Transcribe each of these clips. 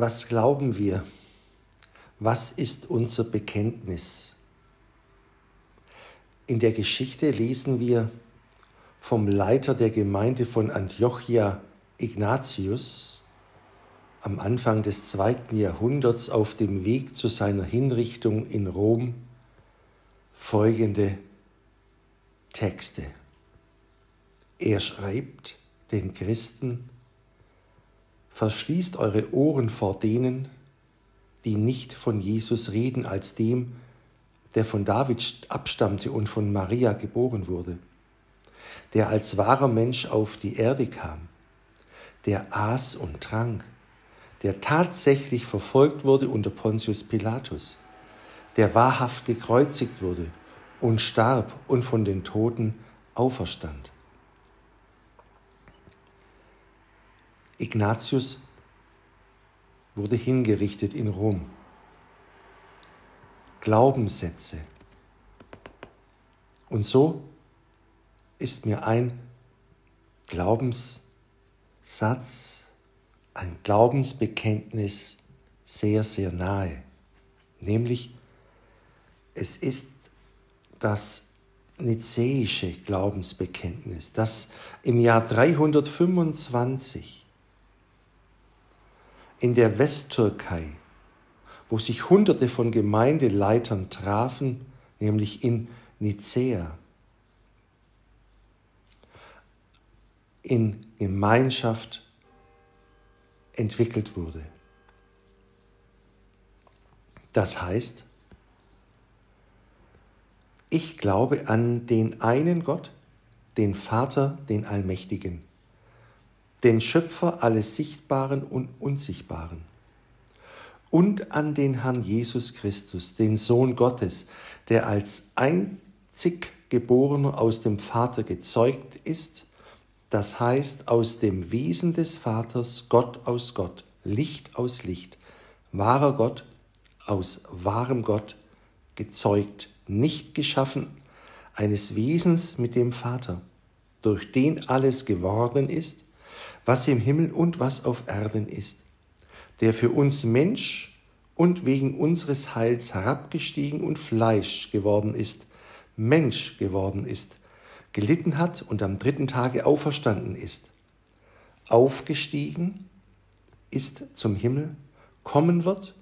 Was glauben wir? Was ist unser Bekenntnis? In der Geschichte lesen wir vom Leiter der Gemeinde von Antiochia, Ignatius, am Anfang des zweiten Jahrhunderts auf dem Weg zu seiner Hinrichtung in Rom folgende Texte. Er schreibt den Christen, Verschließt eure Ohren vor denen, die nicht von Jesus reden als dem, der von David abstammte und von Maria geboren wurde, der als wahrer Mensch auf die Erde kam, der aß und trank, der tatsächlich verfolgt wurde unter Pontius Pilatus, der wahrhaft gekreuzigt wurde und starb und von den Toten auferstand. Ignatius wurde hingerichtet in Rom. Glaubenssätze. Und so ist mir ein Glaubenssatz, ein Glaubensbekenntnis sehr, sehr nahe. Nämlich, es ist das nizäische Glaubensbekenntnis, das im Jahr 325 in der Westtürkei, wo sich Hunderte von Gemeindeleitern trafen, nämlich in Nicäa, in Gemeinschaft entwickelt wurde. Das heißt, ich glaube an den einen Gott, den Vater, den Allmächtigen den Schöpfer alles Sichtbaren und Unsichtbaren. Und an den Herrn Jesus Christus, den Sohn Gottes, der als einzig Geborener aus dem Vater gezeugt ist, das heißt aus dem Wesen des Vaters, Gott aus Gott, Licht aus Licht, wahrer Gott aus wahrem Gott, gezeugt, nicht geschaffen, eines Wesens mit dem Vater, durch den alles geworden ist, was im Himmel und was auf Erden ist, der für uns Mensch und wegen unseres Heils herabgestiegen und Fleisch geworden ist, Mensch geworden ist, gelitten hat und am dritten Tage auferstanden ist, aufgestiegen ist zum Himmel, kommen wird,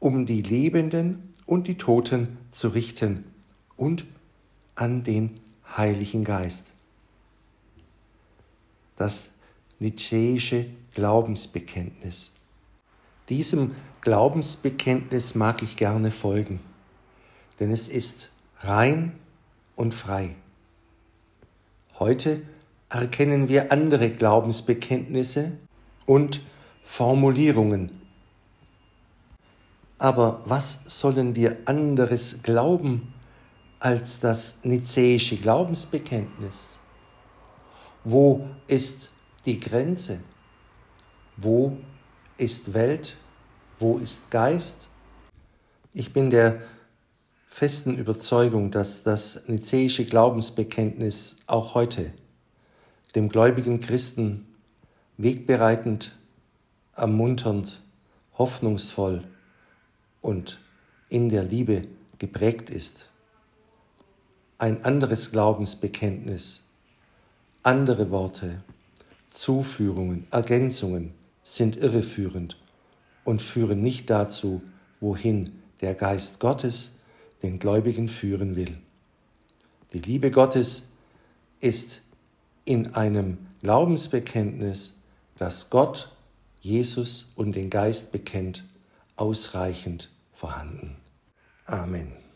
um die Lebenden und die Toten zu richten und an den Heiligen Geist. Das nizäische Glaubensbekenntnis. Diesem Glaubensbekenntnis mag ich gerne folgen, denn es ist rein und frei. Heute erkennen wir andere Glaubensbekenntnisse und Formulierungen. Aber was sollen wir anderes glauben als das nizäische Glaubensbekenntnis? Wo ist die Grenze? Wo ist Welt? Wo ist Geist? Ich bin der festen Überzeugung, dass das nizäische Glaubensbekenntnis auch heute dem gläubigen Christen wegbereitend, ermunternd, hoffnungsvoll und in der Liebe geprägt ist. Ein anderes Glaubensbekenntnis, andere Worte, Zuführungen, Ergänzungen sind irreführend und führen nicht dazu, wohin der Geist Gottes den Gläubigen führen will. Die Liebe Gottes ist in einem Glaubensbekenntnis, das Gott, Jesus und den Geist bekennt, ausreichend vorhanden. Amen.